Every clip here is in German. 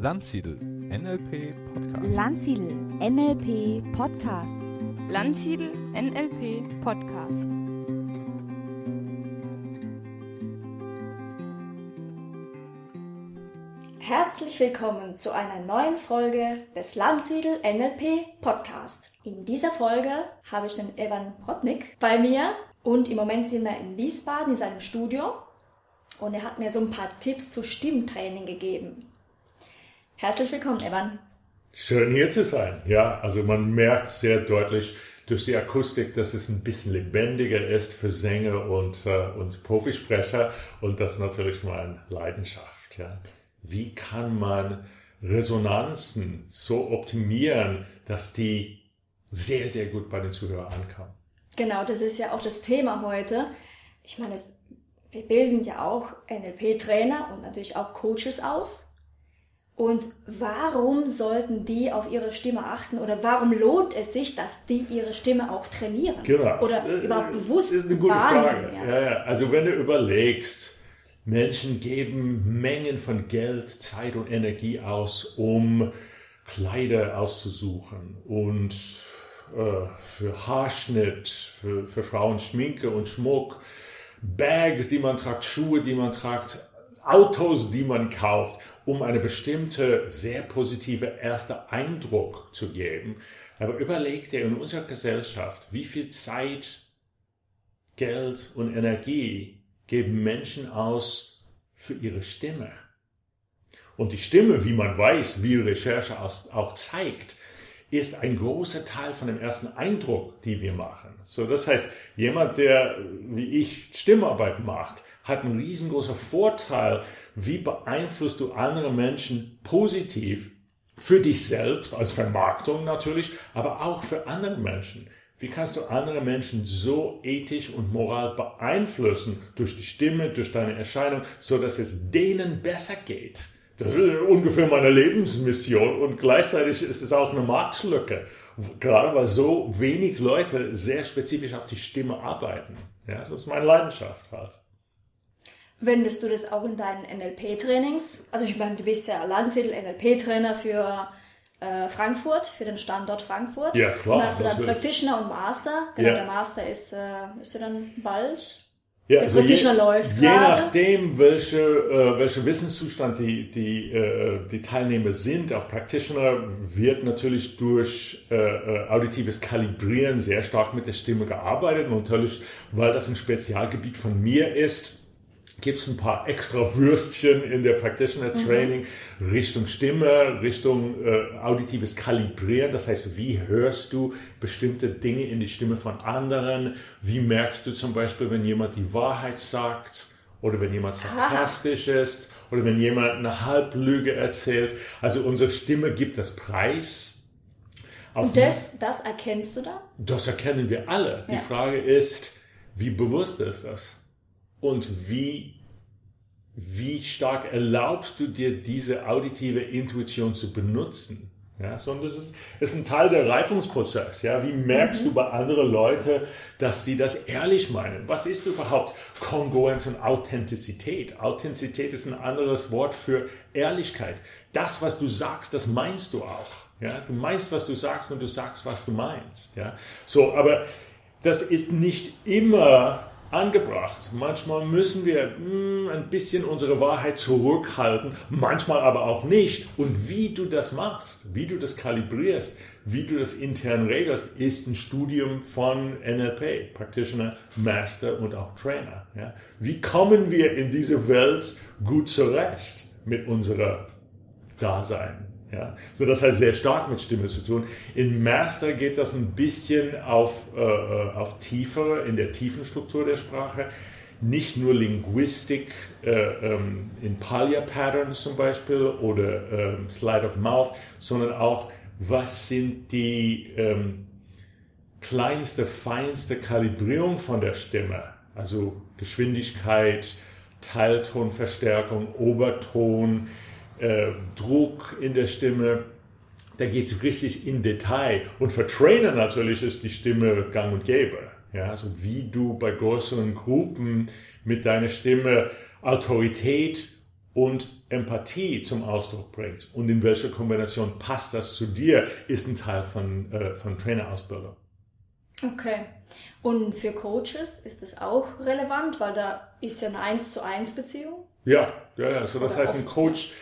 Landsiedel NLP Podcast. Landsiedel NLP Podcast. Landsiedel NLP Podcast. Herzlich willkommen zu einer neuen Folge des Landsiedel NLP Podcast. In dieser Folge habe ich den Evan Rotnik bei mir und im Moment sind wir in Wiesbaden in seinem Studio und er hat mir so ein paar Tipps zu Stimmtraining gegeben. Herzlich willkommen, Evan. Schön hier zu sein. Ja, also man merkt sehr deutlich durch die Akustik, dass es ein bisschen lebendiger ist für Sänger und, äh, und Profisprecher und das ist natürlich meine Leidenschaft. Ja. Wie kann man Resonanzen so optimieren, dass die sehr, sehr gut bei den Zuhörern ankommen? Genau, das ist ja auch das Thema heute. Ich meine, es, wir bilden ja auch NLP-Trainer und natürlich auch Coaches aus. Und warum sollten die auf ihre Stimme achten oder warum lohnt es sich, dass die ihre Stimme auch trainieren? Genau. Oder Äh, überhaupt bewusst ist eine gute wahrnehmen? Frage. Ja. Ja. Also wenn du überlegst, Menschen geben Mengen von Geld, Zeit und Energie aus, um Kleider auszusuchen und äh, für Haarschnitt, für, für Frauen Schminke und Schmuck, Bags, die man tragt, Schuhe, die man tragt, Autos, die man kauft, um eine bestimmte sehr positive erste Eindruck zu geben. Aber überleg dir in unserer Gesellschaft, wie viel Zeit, Geld und Energie geben Menschen aus für ihre Stimme. Und die Stimme, wie man weiß, wie Recherche auch zeigt, ist ein großer Teil von dem ersten Eindruck, die wir machen. So, das heißt, jemand, der wie ich Stimmarbeit macht, hat einen riesengroßen Vorteil, wie beeinflusst du andere Menschen positiv für dich selbst, als Vermarktung natürlich, aber auch für andere Menschen. Wie kannst du andere Menschen so ethisch und moral beeinflussen durch die Stimme, durch deine Erscheinung, so dass es denen besser geht? Das ist ungefähr meine Lebensmission und gleichzeitig ist es auch eine Marktlücke. Gerade weil so wenig Leute sehr spezifisch auf die Stimme arbeiten. Ja, das ist meine Leidenschaft halt. Wendest du das auch in deinen NLP-Trainings? Also ich meine, du bist ja Landsiedel NLP-Trainer für äh, Frankfurt, für den Standort Frankfurt. Ja, klar, Und hast du dann. Practitioner und Master. Genau, Ja. der Master ist, äh, ist ja dann bald. Ja, Der Practitioner läuft je gerade. nachdem, welche, äh, welcher Wissenszustand die, die, äh, die Teilnehmer sind, auf Practitioner wird natürlich durch äh, äh, auditives Kalibrieren sehr stark mit der Stimme gearbeitet. Und natürlich, weil das ein Spezialgebiet von mir ist, gibt es ein paar extra Würstchen in der Practitioner Training Richtung Stimme, Richtung äh, auditives Kalibrieren. Das heißt, wie hörst du bestimmte Dinge in die Stimme von anderen? Wie merkst du zum Beispiel, wenn jemand die Wahrheit sagt oder wenn jemand sarkastisch ist oder wenn jemand eine Halblüge erzählt? Also unsere Stimme gibt das Preis. Und das, das erkennst du da? das erkennen wir alle. Die Ja. Frage ist, wie bewusst ist das? Und wie, wie stark erlaubst du dir diese auditive Intuition zu benutzen? Ja, so, und das ist, ist ein Teil der Reifungsprozess. Ja, wie merkst du bei anderen Leuten, dass sie das ehrlich meinen? Was ist überhaupt Kongruenz und Authentizität? Authentizität ist ein anderes Wort für Ehrlichkeit. Das, was du sagst, das meinst du auch. Ja, du meinst, was du sagst und du sagst, was du meinst. Ja, so, aber das ist nicht immer angebracht. Manchmal müssen wir mm, ein bisschen unsere Wahrheit zurückhalten, manchmal aber auch nicht. Und wie du das machst, wie du das kalibrierst, wie du das intern regelst, ist ein Studium von NLP, Practitioner, Master und auch Trainer. Ja? Wie kommen wir in diese Welt gut zurecht mit unserer Dasein. Ja, so das hat sehr stark mit Stimme zu tun. In Master geht das ein bisschen auf, äh, auf tiefer, in der tiefen Struktur der Sprache. Nicht nur Linguistik äh, ähm, in Palya Patterns zum Beispiel oder ähm, Slide of Mouth, sondern auch, was sind die ähm, kleinste, feinste Kalibrierung von der Stimme? Also Geschwindigkeit, Teiltonverstärkung, Oberton, äh, Druck in der Stimme. Da geht es richtig in Detail. Und für Trainer natürlich ist die Stimme gang und gäbe. Ja, also wie du bei größeren Gruppen mit deiner Stimme Autorität und Empathie zum Ausdruck bringt und in welcher Kombination passt das zu dir, ist ein Teil von, äh, von Trainerausbildung. Okay. Und für Coaches ist das auch relevant, weil da ist ja eine 1 zu 1 Beziehung. Ja, ja, ja. So, das Oder heißt, ein Coach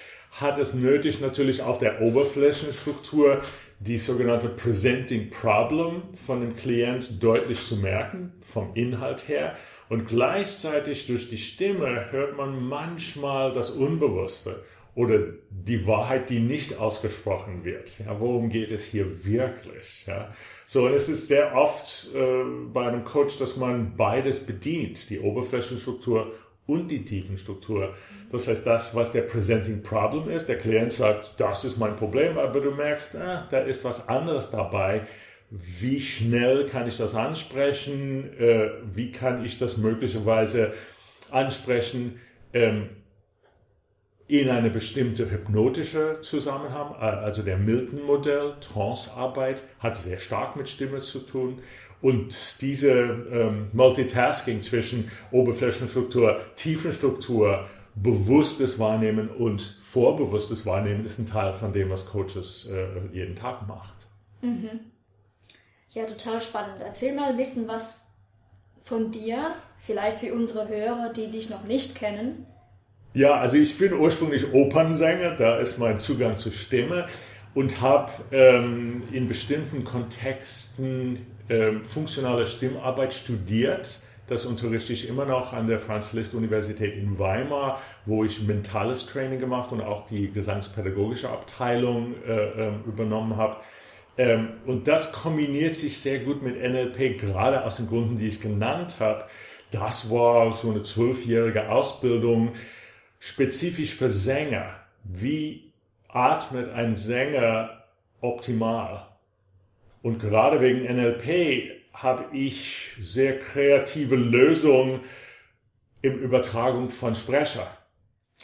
hat es nötig, natürlich auf der Oberflächenstruktur die sogenannte Presenting Problem von dem Klient deutlich zu merken, vom Inhalt her. Und gleichzeitig durch die Stimme hört man manchmal das Unbewusste oder die Wahrheit, die nicht ausgesprochen wird. Ja, worum geht es hier wirklich? Ja? So, und es ist sehr oft äh, bei einem Coach, dass man beides bedient, die Oberflächenstruktur und die Tiefenstruktur. Das heißt, das, was der Presenting Problem ist, der Klient sagt, das ist mein Problem, aber du merkst, ah, da ist was anderes dabei. Wie schnell kann ich das ansprechen? Äh, wie kann ich das möglicherweise ansprechen? Ähm, in eine bestimmte hypnotische Zusammenhang, äh, also der Milton-Modell, Trance-Arbeit, hat sehr stark mit Stimme zu tun. Und diese ähm, Multitasking zwischen Oberflächenstruktur, Tiefenstruktur, bewusstes Wahrnehmen und vorbewusstes Wahrnehmen ist ein Teil von dem, was Coaches äh, jeden Tag macht. Ja, total spannend. Erzähl mal ein bisschen was von dir, vielleicht für unsere Hörer, die dich noch nicht kennen. Ja, also ich bin ursprünglich Opernsänger, da ist mein Zugang zur Stimme und habe ähm, in bestimmten Kontexten ähm, funktionale Stimmarbeit studiert. Das unterrichte ich immer noch an der Franz-Liszt-Universität in Weimar, wo ich mentales Training gemacht und auch die gesangspädagogische Abteilung äh, ähm, übernommen habe. Ähm, und das kombiniert sich sehr gut mit NLP, gerade aus den Gründen, die ich genannt habe. Das war so eine zwölfjährige Ausbildung, spezifisch für Sänger. Wie atmet ein Sänger optimal? Und gerade wegen NLP habe ich sehr kreative Lösungen im Übertragung von Sprecher.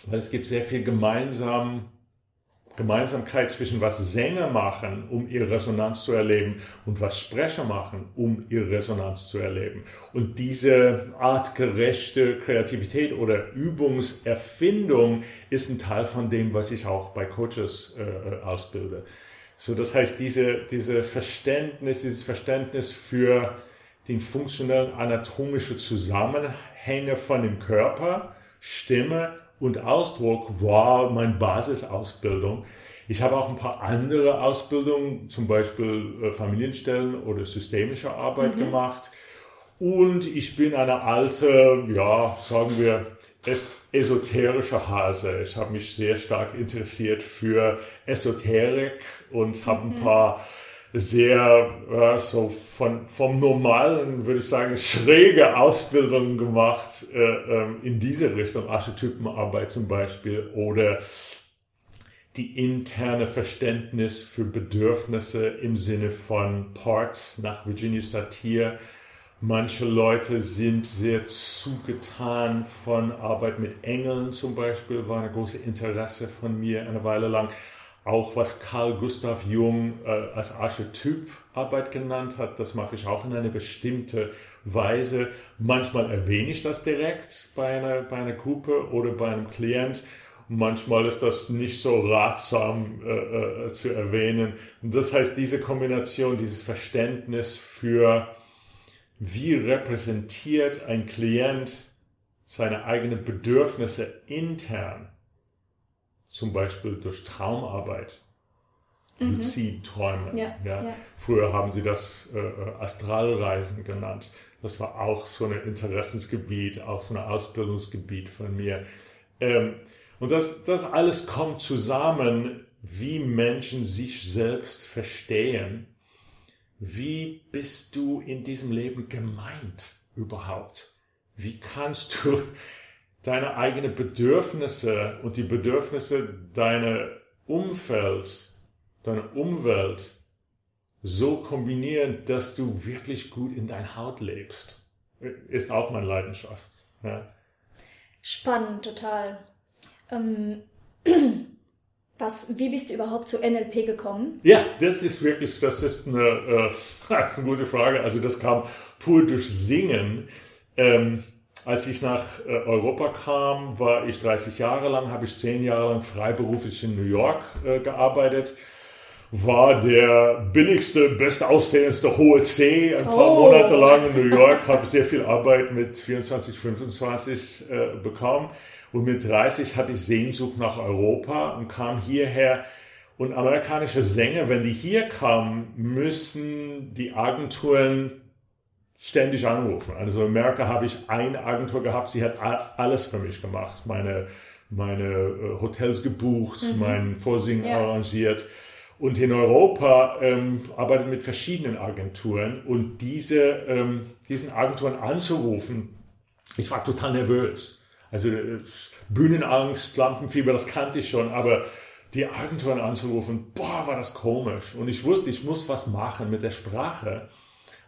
Weil es gibt sehr viel gemeinsam, Gemeinsamkeit zwischen was Sänger machen, um ihre Resonanz zu erleben, und was Sprecher machen, um ihre Resonanz zu erleben. Und diese artgerechte Kreativität oder Übungserfindung ist ein Teil von dem, was ich auch bei Coaches äh, ausbilde. So, das heißt, diese, diese Verständnis, dieses Verständnis für den funktionellen anatomischen Zusammenhänge von dem Körper, Stimme und Ausdruck war meine Basisausbildung. Ich habe auch ein paar andere Ausbildungen, zum Beispiel äh, Familienstellen oder systemische Arbeit gemacht. Und ich bin eine alte, ja, sagen wir, es esoterische Hase. Ich habe mich sehr stark interessiert für Esoterik und habe ein paar sehr äh, so von vom normalen würde ich sagen schräge Ausbildungen gemacht äh, ähm, in diese Richtung Archetypenarbeit zum Beispiel oder die interne Verständnis für Bedürfnisse im Sinne von Parts nach Virginia Satir Manche Leute sind sehr zugetan von Arbeit mit Engeln zum Beispiel, war ein großes Interesse von mir eine Weile lang. Auch was Carl Gustav Jung äh, als Archetyp Arbeit genannt hat, das mache ich auch in eine bestimmte Weise. Manchmal erwähne ich das direkt bei einer, bei einer Gruppe oder bei einem Klient. Manchmal ist das nicht so ratsam äh, äh, zu erwähnen. Und das heißt, diese Kombination, dieses Verständnis für wie repräsentiert ein Klient seine eigenen Bedürfnisse intern, zum Beispiel durch Traumarbeit, Luzidträume. Ja, ja. Früher haben sie das äh, Astralreisen genannt. Das war auch so ein Interessensgebiet, auch so ein Ausbildungsgebiet von mir. Ähm, und das, das alles kommt zusammen, wie Menschen sich selbst verstehen wie bist du in diesem Leben gemeint überhaupt? Wie kannst du deine eigenen Bedürfnisse und die Bedürfnisse deiner Umfeld, deiner Umwelt so kombinieren, dass du wirklich gut in deiner Haut lebst? Ist auch meine Leidenschaft. Ja. Spannend, total. Ähm, was, wie bist du überhaupt zu NLP gekommen? Ja, das ist wirklich, das ist eine, äh, das ist eine gute Frage. Also das kam pur durch Singen. Ähm, als ich nach äh, Europa kam, war ich 30 Jahre lang, habe ich 10 Jahre lang freiberuflich in New York äh, gearbeitet. War der billigste, bestaussehendste hohe C ein paar Oh. Monate lang in New York, habe sehr viel Arbeit mit 24, 25 äh, bekommen. Und mit 30 hatte ich Sehnsucht nach Europa und kam hierher. Und amerikanische Sänger, wenn die hier kamen, müssen die Agenturen ständig anrufen. Also in Amerika habe ich eine Agentur gehabt, sie hat alles für mich gemacht. Meine, meine äh, Hotels gebucht, mein Vorsingen Ja. arrangiert. Und in Europa ähm, arbeitet mit verschiedenen Agenturen und diese, ähm, diesen Agenturen anzurufen, ich war total nervös. Also äh, Bühnenangst, Lampenfieber, das kannte ich schon, aber die Agenturen anzurufen, boah, war das komisch. Und ich wusste, ich muss was machen mit der Sprache.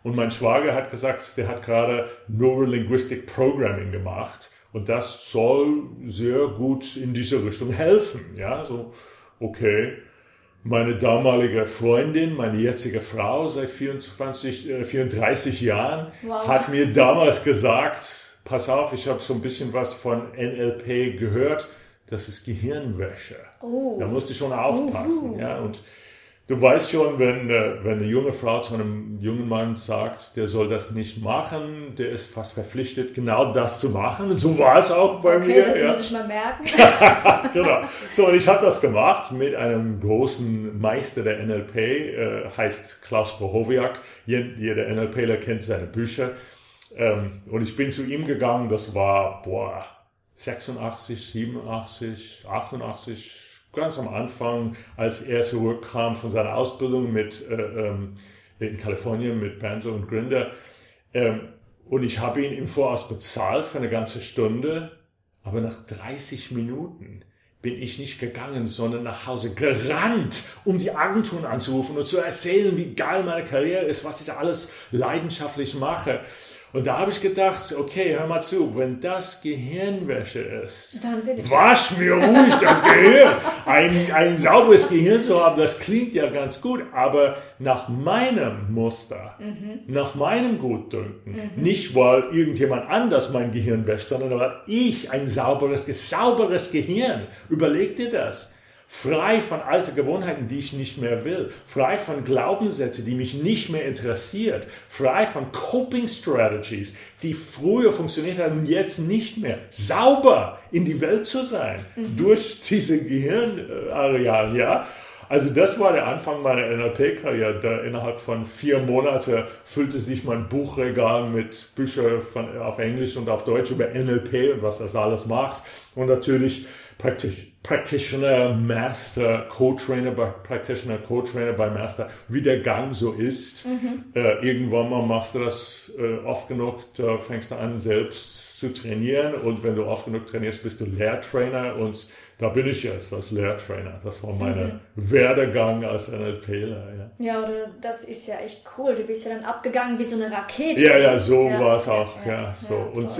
Und mein Schwager hat gesagt, der hat gerade Neurolinguistic Programming gemacht und das soll sehr gut in diese Richtung helfen. Ja, so, okay. Meine damalige Freundin, meine jetzige Frau seit 24, äh, 34 Jahren, Wow. hat mir damals gesagt, pass auf, ich habe so ein bisschen was von NLP gehört, das ist Gehirnwäsche. Oh. Da musst du schon aufpassen. Ja? Und du weißt schon, wenn, äh, wenn eine junge Frau zu einem jungen Mann sagt, der soll das nicht machen, der ist fast verpflichtet, genau das zu machen. Und so war es auch bei Okay, mir. das ja. muss ich mal merken. genau. So, und ich habe das gemacht mit einem großen Meister der NLP, äh, heißt Klaus Bohowiak. Jed- Jeder NLPler kennt seine Bücher. Ähm, und ich bin zu ihm gegangen, das war, boah, 86, 87, 88, ganz am Anfang, als er zurückkam von seiner Ausbildung mit, äh, ähm, in Kalifornien mit Bandler und Grinder. Ähm, und ich habe ihn im Voraus bezahlt für eine ganze Stunde, aber nach 30 Minuten bin ich nicht gegangen, sondern nach Hause gerannt, um die Agenturen anzurufen und zu erzählen, wie geil meine Karriere ist, was ich alles leidenschaftlich mache. Und da habe ich gedacht, okay, hör mal zu, wenn das Gehirnwäsche ist, wasch mir ruhig das Gehirn. Ein, ein sauberes Gehirn zu haben, das klingt ja ganz gut, aber nach meinem Muster, nach meinem Gutdünken, nicht weil irgendjemand anders mein Gehirn wäscht, sondern weil ich ein sauberes, sauberes Gehirn. Überleg dir das. Frei von alten Gewohnheiten, die ich nicht mehr will. Frei von Glaubenssätzen, die mich nicht mehr interessiert. Frei von Coping Strategies, die früher funktioniert haben und jetzt nicht mehr. Sauber in die Welt zu sein. Durch diese Gehirnareale, ja. Also das war der Anfang meiner NLP-Karriere. Da innerhalb von vier Monaten füllte sich mein Buchregal mit Büchern von, auf Englisch und auf Deutsch über NLP und was das alles macht. Und natürlich Practi- Practitioner, Master, Co-Trainer bei Practitioner, Co-Trainer bei Master, wie der Gang so ist. Äh, irgendwann mal machst du das äh, oft genug, da fängst du an selbst zu trainieren und wenn du oft genug trainierst, bist du Lehrtrainer und da bin ich jetzt als Lehrtrainer. Das war mein Werdegang als NLPler. Ja. Ja, oder das ist ja echt cool. Du bist ja dann abgegangen wie so eine Rakete. Ja, ja, so Ja, war es auch. ja, Ja, so. und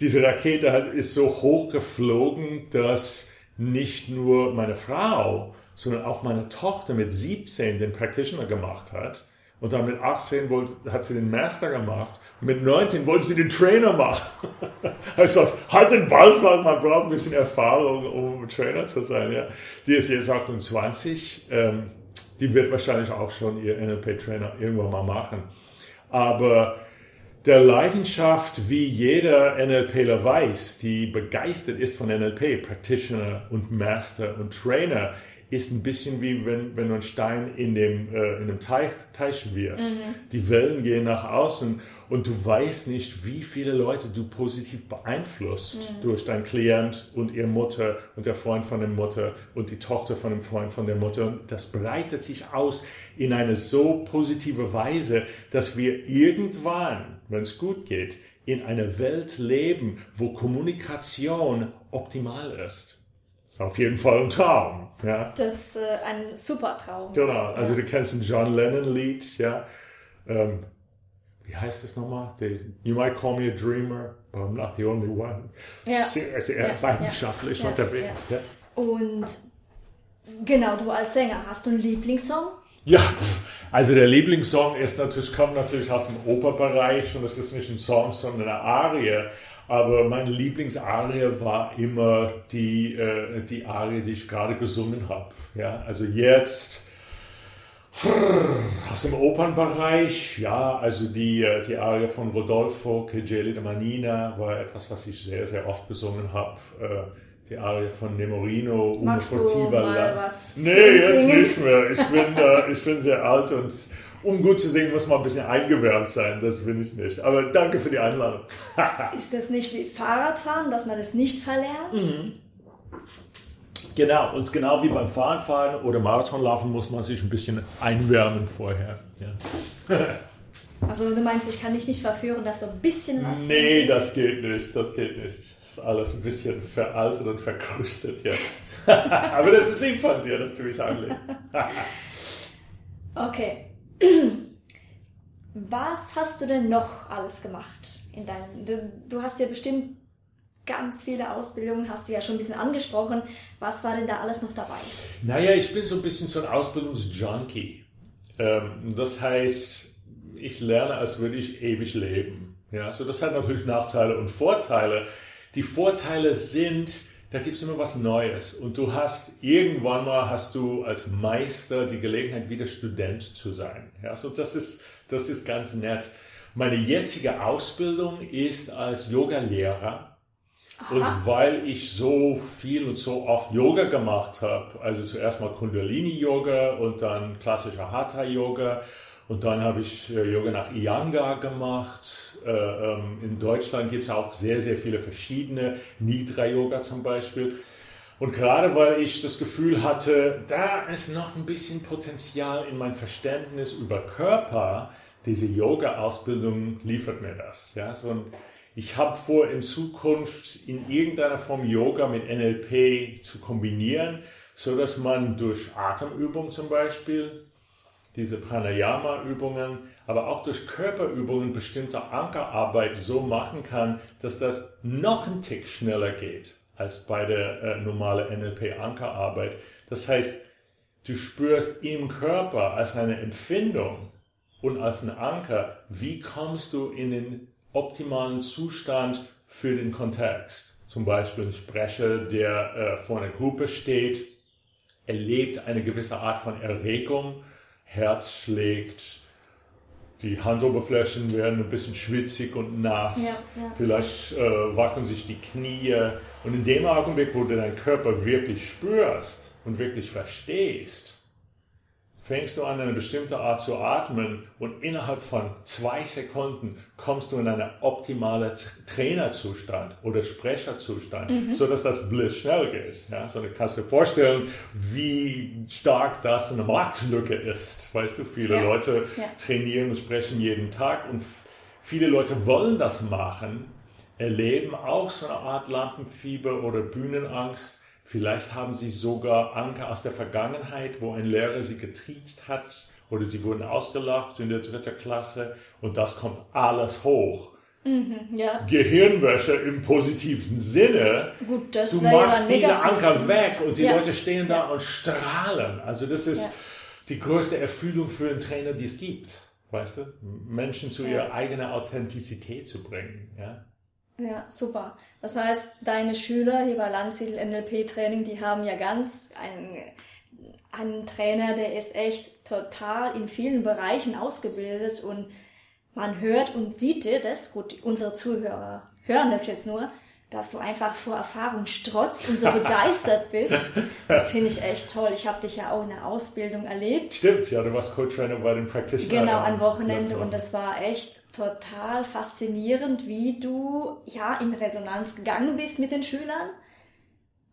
diese Rakete ist so hoch geflogen, dass nicht nur meine Frau, sondern auch meine Tochter mit 17 den Practitioner gemacht hat. Und dann mit 18 wollte, hat sie den Master gemacht. Und mit 19 wollte sie den Trainer machen. ich gesagt, halt den Ball flach, man braucht ein bisschen Erfahrung, um Trainer zu sein. Ja. Die ist jetzt 28. Ähm, die wird wahrscheinlich auch schon ihr NLP-Trainer irgendwann mal machen. Aber der Leidenschaft, wie jeder NLPler weiß, die begeistert ist von NLP, Practitioner und Master und Trainer, ist ein bisschen wie wenn, wenn du einen Stein in dem, äh, in dem Teich, Teich wirfst. Die Wellen gehen nach außen und du weißt nicht, wie viele Leute du positiv beeinflusst durch deinen Klient und ihr Mutter und der Freund von der Mutter und die Tochter von dem Freund von der Mutter. Und das breitet sich aus in eine so positive Weise, dass wir irgendwann, wenn es gut geht, in einer Welt leben, wo Kommunikation optimal ist. Ist auf jeden Fall ein Traum. Ja. Das ist äh, ein super Traum. Genau, also ja. du kennst ein John Lennon-Lied, ja. Ähm, wie heißt das nochmal? The, you might call me a dreamer, but I'm not the only one. Ja. Sehr, sehr Ja, leidenschaftlich ja, unterwegs. Ja, Und genau, du als Sänger, hast du einen Lieblingssong? ja Also der Lieblingssong ist natürlich, kommt natürlich aus dem Operbereich und es ist nicht ein Song, sondern eine Arie. Aber meine Lieblingsarie war immer die, äh, die Arie, die ich gerade gesungen habe. Ja, also jetzt aus dem Opernbereich, ja, also die, äh, die Arie von Rodolfo, Che gelida Manina, war etwas, was ich sehr, sehr oft gesungen habe. Äh, die Arie von Nemorino, Una Magst. Du mal was nee, jetzt singen? nicht mehr. Ich bin, äh, ich bin sehr alt und um gut zu singen, muss man ein bisschen eingewärmt sein. Das bin ich nicht. Aber danke für die Einladung. Ist das nicht wie Fahrradfahren, dass man das nicht verlernt? Mhm. Genau, und genau wie beim Fahrradfahren oder Marathonlaufen muss man sich ein bisschen einwärmen vorher. Ja. Also du meinst, ich kann dich nicht verführen, dass du ein bisschen was Nee, das geht nicht, das geht nicht. Das ist alles ein bisschen veraltet und verkrustet jetzt. Aber das ist lieb von dir, dass du mich anlegst. okay. Was hast du denn noch alles gemacht? In deinem, du, du hast ja bestimmt ganz viele Ausbildungen, hast du ja schon ein bisschen angesprochen. Was war denn da alles noch dabei? Naja, ich bin so ein bisschen so ein Ausbildungsjunkie. Ähm, das heißt, ich lerne, als würde ich ewig leben. Ja, so das hat natürlich Nachteile und Vorteile. Die Vorteile sind, da gibt es immer was Neues und du hast irgendwann mal hast du als Meister die Gelegenheit wieder Student zu sein. Ja, so das ist das ist ganz nett. Meine jetzige Ausbildung ist als Yoga-Lehrer und weil ich so viel und so oft Yoga gemacht habe, also zuerst mal Kundalini-Yoga und dann klassischer Hatha-Yoga und dann habe ich äh, Yoga nach Iyengar gemacht. Äh, ähm, in Deutschland gibt es auch sehr, sehr viele verschiedene, Nidra-Yoga zum Beispiel. Und gerade weil ich das Gefühl hatte, da ist noch ein bisschen Potenzial in mein Verständnis über Körper, diese Yoga-Ausbildung liefert mir das. Ja, so ein ich habe vor, in Zukunft in irgendeiner Form Yoga mit NLP zu kombinieren, so dass man durch Atemübungen zum Beispiel, diese Pranayama-Übungen, aber auch durch Körperübungen bestimmte Ankerarbeit so machen kann, dass das noch ein Tick schneller geht als bei der äh, normale NLP-Ankerarbeit. Das heißt, du spürst im Körper als eine Empfindung und als ein Anker, wie kommst du in den optimalen Zustand für den Kontext. Zum Beispiel ein Sprecher, der äh, vor einer Gruppe steht, erlebt eine gewisse Art von Erregung, Herz schlägt, die Handoberflächen werden ein bisschen schwitzig und nass, ja, ja. vielleicht äh, wackeln sich die Knie und in dem Augenblick, wo du deinen Körper wirklich spürst und wirklich verstehst, fängst du an, eine bestimmte Art zu atmen und innerhalb von zwei Sekunden kommst du in einen optimalen Trainerzustand oder Sprecherzustand, mhm. so dass das blitzschnell geht. Ja, so du kannst dir vorstellen, wie stark das eine Marktlücke ist. Weißt du, viele ja. Leute ja. trainieren und sprechen jeden Tag und viele Leute wollen das machen, erleben auch so eine Art Lampenfieber oder Bühnenangst Vielleicht haben sie sogar Anker aus der Vergangenheit, wo ein Lehrer sie getriezt hat oder sie wurden ausgelacht in der dritten Klasse und das kommt alles hoch. Mhm, ja. Gehirnwäsche im positivsten Sinne. Gut, das du machst diese Anker weg und die ja. Leute stehen da ja. und strahlen. Also das ist die größte Erfüllung für einen Trainer, die es gibt. Weißt du? Menschen zu ihrer eigenen Authentizität zu bringen. Ja, ja super. Das heißt, deine Schüler hier bei Landsiedel NLP Training, die haben ja ganz einen, einen Trainer, der ist echt total in vielen Bereichen ausgebildet und man hört und sieht dir das, gut, unsere Zuhörer hören das jetzt nur, dass du einfach vor Erfahrung strotzt und so begeistert bist. Das finde ich echt toll. Ich habe dich ja auch in der Ausbildung erlebt. Stimmt, ja, du warst Co-Trainer bei den Practitioner. Genau, am Wochenende und das war echt total faszinierend, wie du ja in Resonanz gegangen bist mit den Schülern.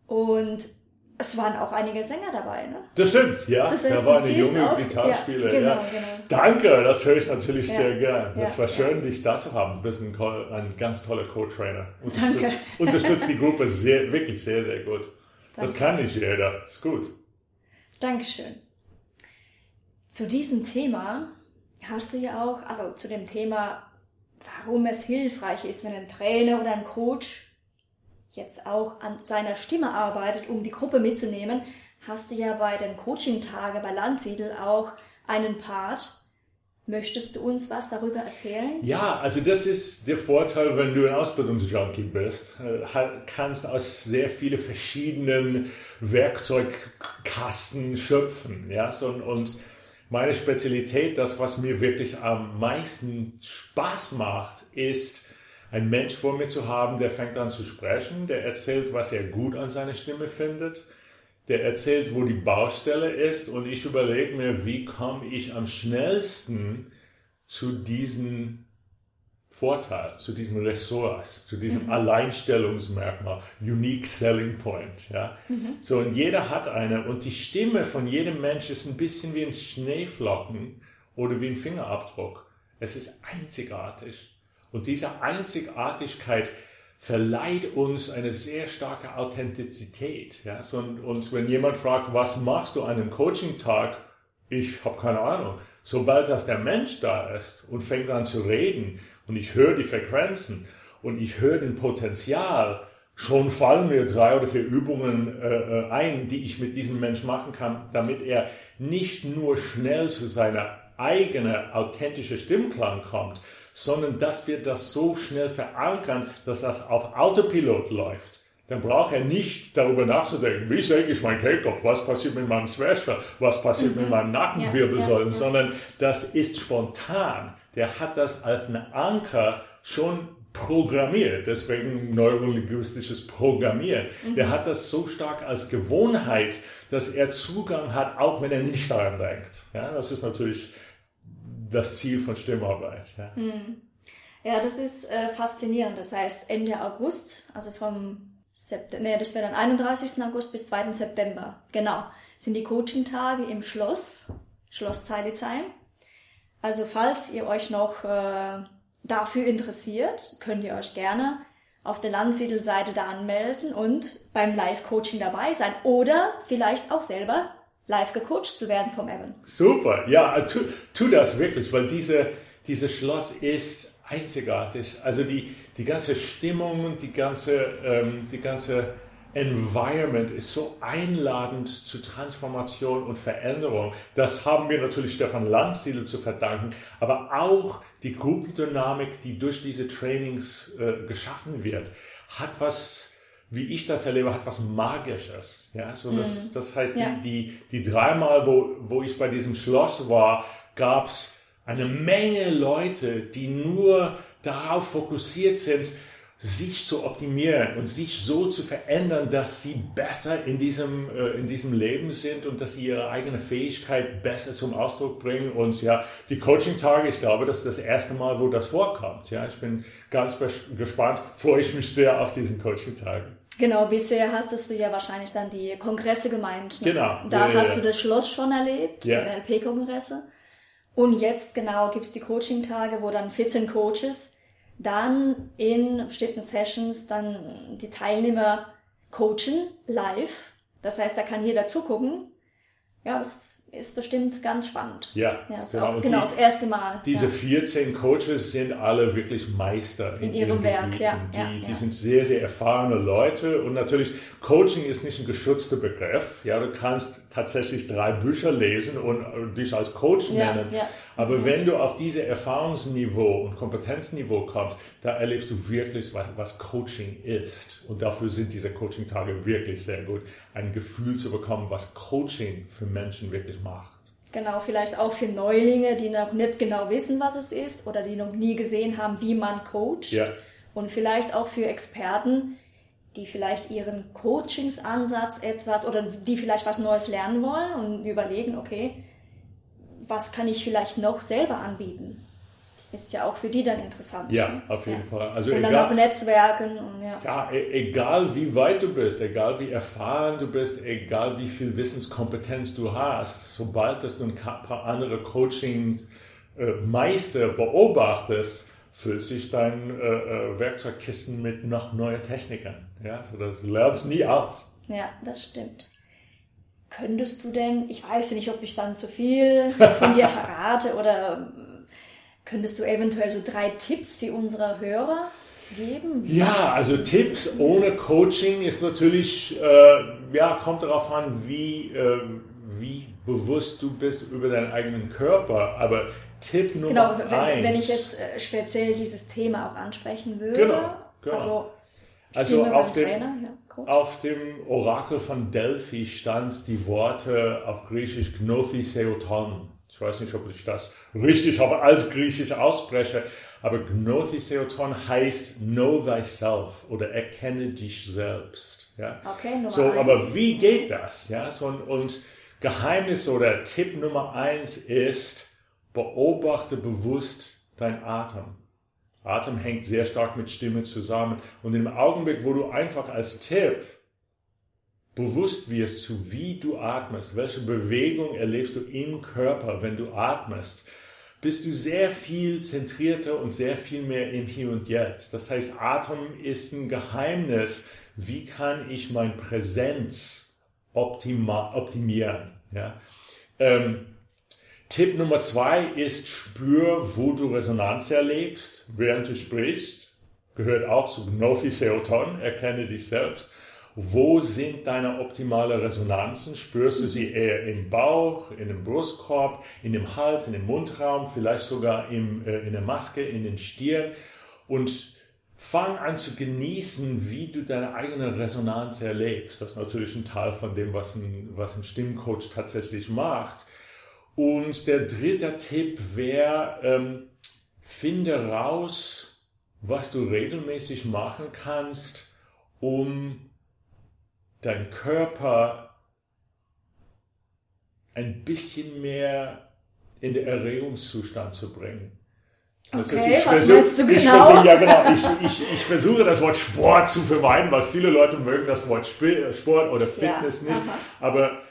Und es waren auch einige Sänger dabei, ne? Das stimmt, ja. Das heißt, da war eine junge Gitarrespieler. Ja, genau, ja. genau. Danke, das höre ich natürlich ja, sehr gern. Das war schön, dich da zu haben. Du bist ein, ein ganz toller Co-Trainer. Unterstützt, unterstützt die Gruppe sehr, wirklich sehr, sehr gut. Danke. Das kann nicht jeder. Ist gut. Dankeschön. Zu diesem Thema hast du ja auch, also zu dem Thema, warum es hilfreich ist, wenn ein Trainer oder ein Coach jetzt auch an seiner Stimme arbeitet, um die Gruppe mitzunehmen, hast du ja bei den Coaching-Tagen bei Landsiedel auch einen Part. Möchtest du uns was darüber erzählen? Ja, also das ist der Vorteil, wenn du ein Ausbildungsjunkie bist. Äh, kannst aus sehr vielen verschiedenen Werkzeugkasten schöpfen. Ja? Und meine Spezialität, das, was mir wirklich am meisten Spaß macht, ist, ein Mensch vor mir zu haben, der fängt an zu sprechen, der erzählt, was er gut an seiner Stimme findet, der erzählt, wo die Baustelle ist und ich überlege mir, wie komme ich am schnellsten zu diesem Vorteil, zu diesen Ressorts, zu diesem mhm. Alleinstellungsmerkmal, Unique Selling Point. Ja? Mhm. So, und jeder hat eine und die Stimme von jedem Mensch ist ein bisschen wie ein Schneeflocken oder wie ein Fingerabdruck. Es ist einzigartig. Und diese Einzigartigkeit verleiht uns eine sehr starke Authentizität. Ja? So, und, und wenn jemand fragt, was machst du an einem Coaching-Tag? Ich habe keine Ahnung. Sobald das der Mensch da ist und fängt an zu reden und ich höre die Frequenzen und ich höre den Potenzial, schon fallen mir drei oder vier Übungen äh, äh ein, die ich mit diesem Mensch machen kann, damit er nicht nur schnell zu seiner eigenen authentischen Stimmklang kommt, sondern dass wir das so schnell verankern, dass das auf Autopilot läuft. Dann braucht er nicht darüber nachzudenken, wie senke ich mein Kehlkopf, was passiert mit meinem Zwerchfell, was passiert mhm. mit meinen Nackenwirbelsäulen, ja, ja, ja. sondern das ist spontan. Der hat das als einen Anker schon programmiert, deswegen neurolinguistisches Programmieren. Mhm. Der hat das so stark als Gewohnheit, dass er Zugang hat, auch wenn er nicht daran denkt. Ja, das ist natürlich das Ziel von Stimmarbeit. Ja, mhm. ja das ist äh, faszinierend. Das heißt, Ende August, also vom September, nee, das wäre dann 31. August bis 2. September, genau, sind die Coaching-Tage im Schloss, Schloss Zeilitzheim. Also falls ihr euch noch äh, dafür interessiert, könnt ihr euch gerne auf der Landsiedelseite da anmelden und beim Live-Coaching dabei sein oder vielleicht auch selber live gecoacht zu werden vom Evan. Super, ja, tu, tu das wirklich, weil diese, dieses Schloss ist einzigartig. Also die, die ganze Stimmung, die ganze, ähm, die ganze Environment ist so einladend zu Transformation und Veränderung. Das haben wir natürlich Stefan Landsiedel zu verdanken, aber auch die Gruppendynamik, die durch diese Trainings äh, geschaffen wird, hat was wie ich das erlebe, hat was Magisches. Ja, so das, mhm. das heißt, ja. die, die, die dreimal, wo, wo ich bei diesem Schloss war, gab es eine Menge Leute, die nur darauf fokussiert sind, sich zu optimieren und sich so zu verändern, dass sie besser in diesem, äh, in diesem Leben sind und dass sie ihre eigene Fähigkeit besser zum Ausdruck bringen. Und ja, die Coaching-Tage, ich glaube, das ist das erste Mal, wo das vorkommt. Ja, ich bin ganz gespannt, freue ich mich sehr auf diesen Coaching-Tagen. Genau, bisher hattest du ja wahrscheinlich dann die Kongresse gemeint. Ne? Genau. Da ja, hast ja. du das Schloss schon erlebt, ja. die NLP-Kongresse. Und jetzt genau gibt's die Coaching-Tage, wo dann 14 Coaches dann in bestimmten Sessions dann die Teilnehmer coachen live. Das heißt, da kann jeder zugucken. Ja, das ist bestimmt ganz spannend. Ja, ja genau. Genau, die, das erste Mal. Diese ja. 14 Coaches sind alle wirklich Meister in, in ihrem Werk. Gebieten. Ja, die, ja, die sind sehr, sehr erfahrene Leute und natürlich Coaching ist nicht ein geschützter Begriff. Ja, du kannst tatsächlich drei Bücher lesen und dich als Coach nennen. Aber wenn du auf diese Erfahrungsniveau und Kompetenzniveau kommst, da erlebst du wirklich, was Coaching ist. Und dafür sind diese Coaching-Tage wirklich sehr gut, ein Gefühl zu bekommen, was Coaching für Menschen wirklich macht. Genau, vielleicht auch für Neulinge, die noch nicht genau wissen, was es ist oder die noch nie gesehen haben, wie man coacht. Ja. Und vielleicht auch für Experten, die vielleicht ihren Coachingsansatz etwas oder die vielleicht was Neues lernen wollen und überlegen, okay, was kann ich vielleicht noch selber anbieten? Ist ja auch für die dann interessant. Ja, ne? auf jeden ja. Fall. Also und egal, dann auch Netzwerken. Und, ja. ja, e-, egal wie weit du bist, egal wie erfahren du bist, egal wie viel Wissenskompetenz du hast, sobald du ein paar andere Coaching-Meister äh, beobachtest, füllt sich dein äh, äh, Werkzeugkisten mit noch neuen Technikern. Ja, so das lernst nie aus. Ja, das stimmt. Könntest du denn, ich weiß nicht, ob ich dann zu viel von dir verrate oder könntest du eventuell so drei Tipps für unsere Hörer geben? Ja, also Tipps ohne Coaching ist natürlich, äh, ja, kommt darauf an, wie, äh, wie bewusst du bist über deinen eigenen Körper. Aber Tipp Nummer Genau, wenn, eins. wenn ich jetzt äh, speziell dieses Thema auch ansprechen würde. Genau, genau. Also, Also auf dem- Trainer, ja, Coach. Auf dem Orakel von Delphi stand die Worte auf Griechisch Gnothiseoton. Ich weiß nicht, ob ich das richtig auf Altgriechisch ausspreche, aber Gnothiseoton heißt Know thyself oder erkenne dich selbst. Ja? Okay, Nummer So, eins. aber wie geht das? Ja, so, und- und Geheimnis oder Tipp Nummer eins ist, beobachte bewusst dein Atem. Atem hängt sehr stark mit Stimme zusammen. Und im Augenblick, wo du einfach als Tipp bewusst wirst, zu wie du atmest, welche Bewegung erlebst du im Körper, wenn du atmest, bist du sehr viel zentrierter und sehr viel mehr im Hier und Jetzt. Das heißt, Atem ist ein Geheimnis. Wie kann ich mein Präsenz optimieren? Ja? Ähm, Tipp Nummer zwei ist, spür, wo du Resonanz erlebst, während du sprichst. Gehört auch zu Gnothiseoton, erkenne dich selbst. Wo sind deine optimale Resonanzen? Spürst du sie eher im Bauch, in dem Brustkorb, in dem Hals, in dem Mundraum, vielleicht sogar im, äh, in der Maske, in den Stirn? Und fang an zu genießen, wie du deine eigene Resonanz erlebst. Das ist natürlich ein Teil von dem, was ein, was ein Stimmcoach tatsächlich macht. Und der dritte Tipp wäre, ähm, finde raus, was du regelmäßig machen kannst, um deinen Körper ein bisschen mehr in den Erregungszustand zu bringen. Okay, heißt, ich was versuch- meinst du Ich genau? versuch, ja, genau. Ich, ich, ich versuche das Wort Sport zu vermeiden, weil viele Leute mögen das Wort Sp- Sport oder Fitness Ja, nicht. aha. Aber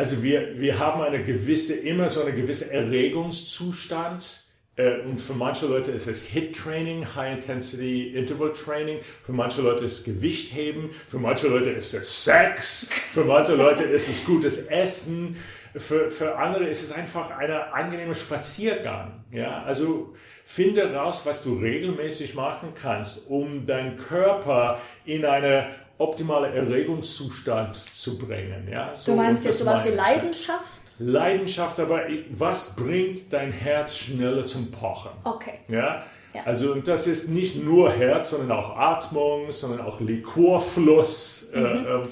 also wir, wir haben eine gewisse, immer so eine gewisse Erregungszustand. Äh, Und für manche Leute ist es HIT-Training, High Intensity Interval Training. Für manche Leute ist es Gewichtheben. Für manche Leute ist es Sex. Für manche Leute ist es gutes Essen. Für, für andere ist es einfach ein angenehmer Spaziergang. Ja, also finde raus, was du regelmäßig machen kannst, um deinen Körper in eine optimale Erregungszustand zu bringen. Ja, so, du meinst jetzt sowas wie. Leidenschaft? Leidenschaft, aber ich, was bringt dein Herz schneller zum Pochen? Okay. Ja? Ja. Also und das ist nicht nur Herz, sondern auch Atmung, sondern auch Liquorfluss. Äh, ähm,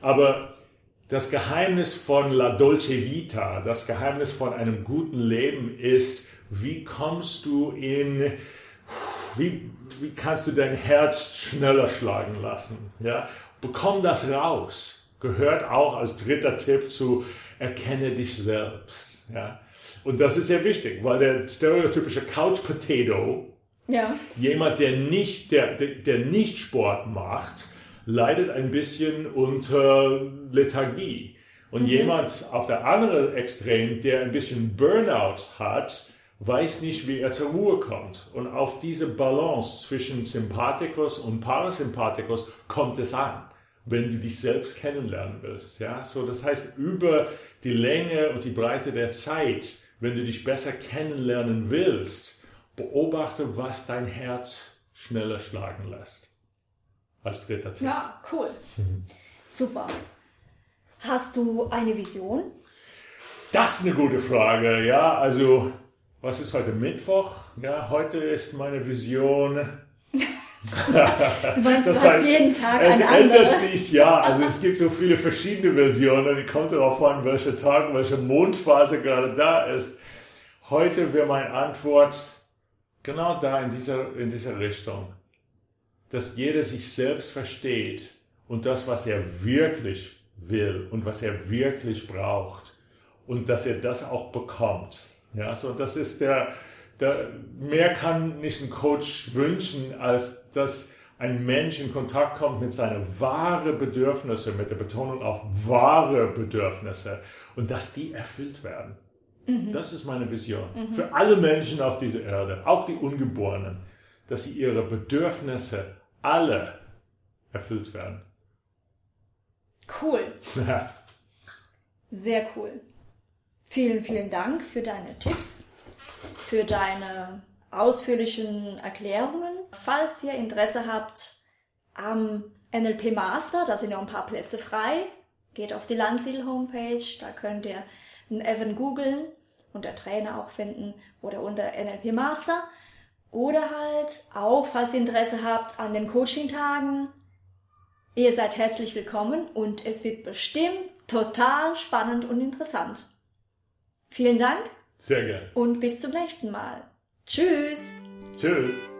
aber das Geheimnis von La Dolce Vita, das Geheimnis von einem guten Leben ist, wie kommst du in, wie, wie kannst du dein Herz schneller schlagen lassen? Ja? Bekomm das raus. Gehört auch als dritter Tipp zu erkenne dich selbst. Ja? Und das ist sehr wichtig, weil der stereotypische Couch Potato, Ja. jemand, der nicht, der, der, der nicht Sport macht, leidet ein bisschen unter Lethargie. Und jemand auf der anderen Extrem, der ein bisschen Burnout hat, weiß nicht, wie er zur Ruhe kommt. Und auf diese Balance zwischen Sympathikus und Parasympathikus kommt es an, wenn du dich selbst kennenlernen willst. Ja, so das heißt, über die Länge und die Breite der Zeit, wenn du dich besser kennenlernen willst, beobachte, was dein Herz schneller schlagen lässt. Als dritter Tipp. Ja, cool. Super. Hast du eine Vision? Das ist eine gute Frage. Ja, also, was ist heute Mittwoch? Ja, heute ist meine Vision. Du meinst, Das du hast heißt, jeden Tag es eine andere. ändert sich, ja. Also es gibt so viele verschiedene Versionen. Es kommt darauf an, welcher Tag, welche Mondphase gerade da ist. Heute wäre meine Antwort genau da in dieser, in dieser Richtung. Dass jeder sich selbst versteht und das, was er wirklich will und was er wirklich braucht und dass er das auch bekommt. Ja, so das ist der, der mehr kann nicht ein Coach wünschen, als dass ein Mensch in Kontakt kommt mit seinen wahren Bedürfnissen, mit der Betonung auf wahre Bedürfnisse und dass die erfüllt werden. Das ist meine Vision. Für alle Menschen auf dieser Erde, auch die Ungeborenen, dass sie ihre Bedürfnisse alle erfüllt werden. Cool. Sehr cool. Vielen, vielen Dank für deine Tipps, für deine ausführlichen Erklärungen. Falls ihr Interesse habt am NLP Master, da sind ja ein paar Plätze frei, geht auf die Landsiedel Homepage, da könnt ihr einen Evan googeln und der Trainer auch finden oder unter NLP Master. Oder halt auch, falls ihr Interesse habt an den Coaching-Tagen, ihr seid herzlich willkommen und es wird bestimmt total spannend und interessant. Vielen Dank Sehr gerne. und bis zum nächsten Mal. Tschüss! Tschüss.